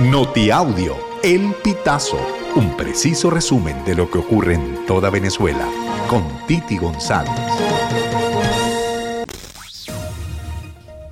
Notiaudio, El Pitazo, un preciso resumen de lo que ocurre en toda Venezuela, con Titi González.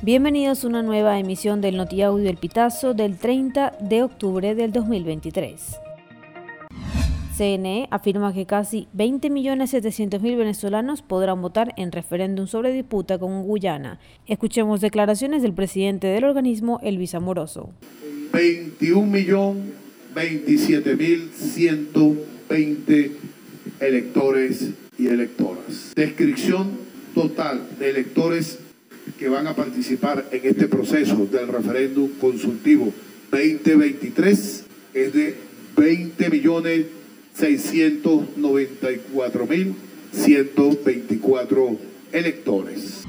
Bienvenidos a una nueva emisión del Notiaudio El Pitazo del 30 de octubre del 2023. CNE afirma que casi 20.700.000 venezolanos podrán votar en referéndum sobre disputa con Guyana. Escuchemos declaraciones del presidente del organismo, Elvis Amoroso. 21.027.120 electores y electoras. Descripción total de electores que van a participar en este proceso del referéndum consultivo 2023 es de 20 millones 694.124 electores.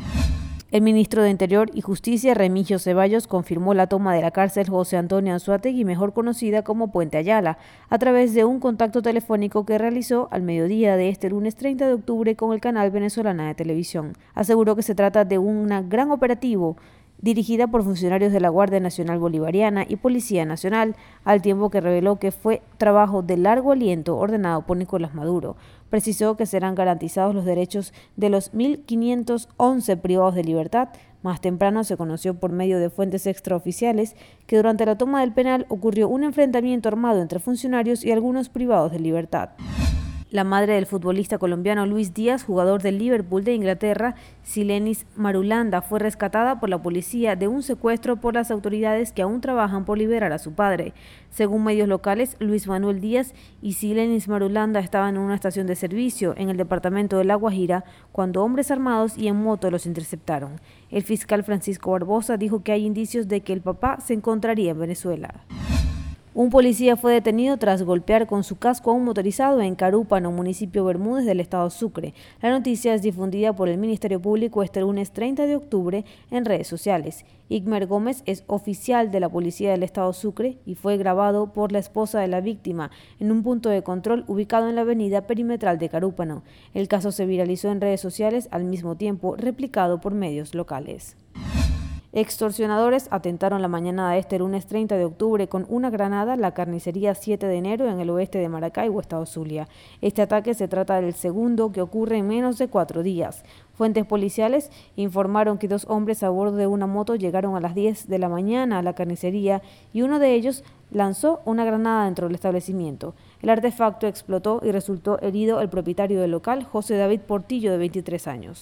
El ministro de Interior y Justicia, Remigio Ceballos, confirmó la toma de la cárcel José Antonio Anzuategui, mejor conocida como Puente Ayala, a través de un contacto telefónico que realizó al mediodía de este lunes 30 de octubre con el canal venezolana de televisión. Aseguró que se trata de un gran operativo dirigida por funcionarios de la Guardia Nacional Bolivariana y Policía Nacional, al tiempo que reveló que fue trabajo de largo aliento ordenado por Nicolás Maduro. Precisó que serán garantizados los derechos de los 1.511 privados de libertad. Más temprano se conoció por medio de fuentes extraoficiales que durante la toma del penal ocurrió un enfrentamiento armado entre funcionarios y algunos privados de libertad. La madre del futbolista colombiano Luis Díaz, jugador del Liverpool de Inglaterra, Silenis Marulanda, fue rescatada por la policía de un secuestro por las autoridades que aún trabajan por liberar a su padre. Según medios locales, Luis Manuel Díaz y Silenis Marulanda estaban en una estación de servicio en el departamento de La Guajira cuando hombres armados y en moto los interceptaron. El fiscal Francisco Barbosa dijo que hay indicios de que el papá se encontraría en Venezuela. Un policía fue detenido tras golpear con su casco a un motorizado en Carúpano, municipio Bermúdez del estado Sucre. La noticia es difundida por el Ministerio Público este lunes 30 de octubre en redes sociales. Igmer Gómez es oficial de la Policía del estado Sucre y fue grabado por la esposa de la víctima en un punto de control ubicado en la avenida perimetral de Carúpano. El caso se viralizó en redes sociales al mismo tiempo replicado por medios locales. Extorsionadores atentaron la mañana de este lunes 30 de octubre con una granada la carnicería 7 de enero en el oeste de Maracaibo, Estado Zulia. Este ataque se trata del segundo que ocurre en menos de cuatro días. Fuentes policiales informaron que dos hombres a bordo de una moto llegaron a las 10 de la mañana a la carnicería y uno de ellos lanzó una granada dentro del establecimiento. El artefacto explotó y resultó herido el propietario del local, José David Portillo, de 23 años.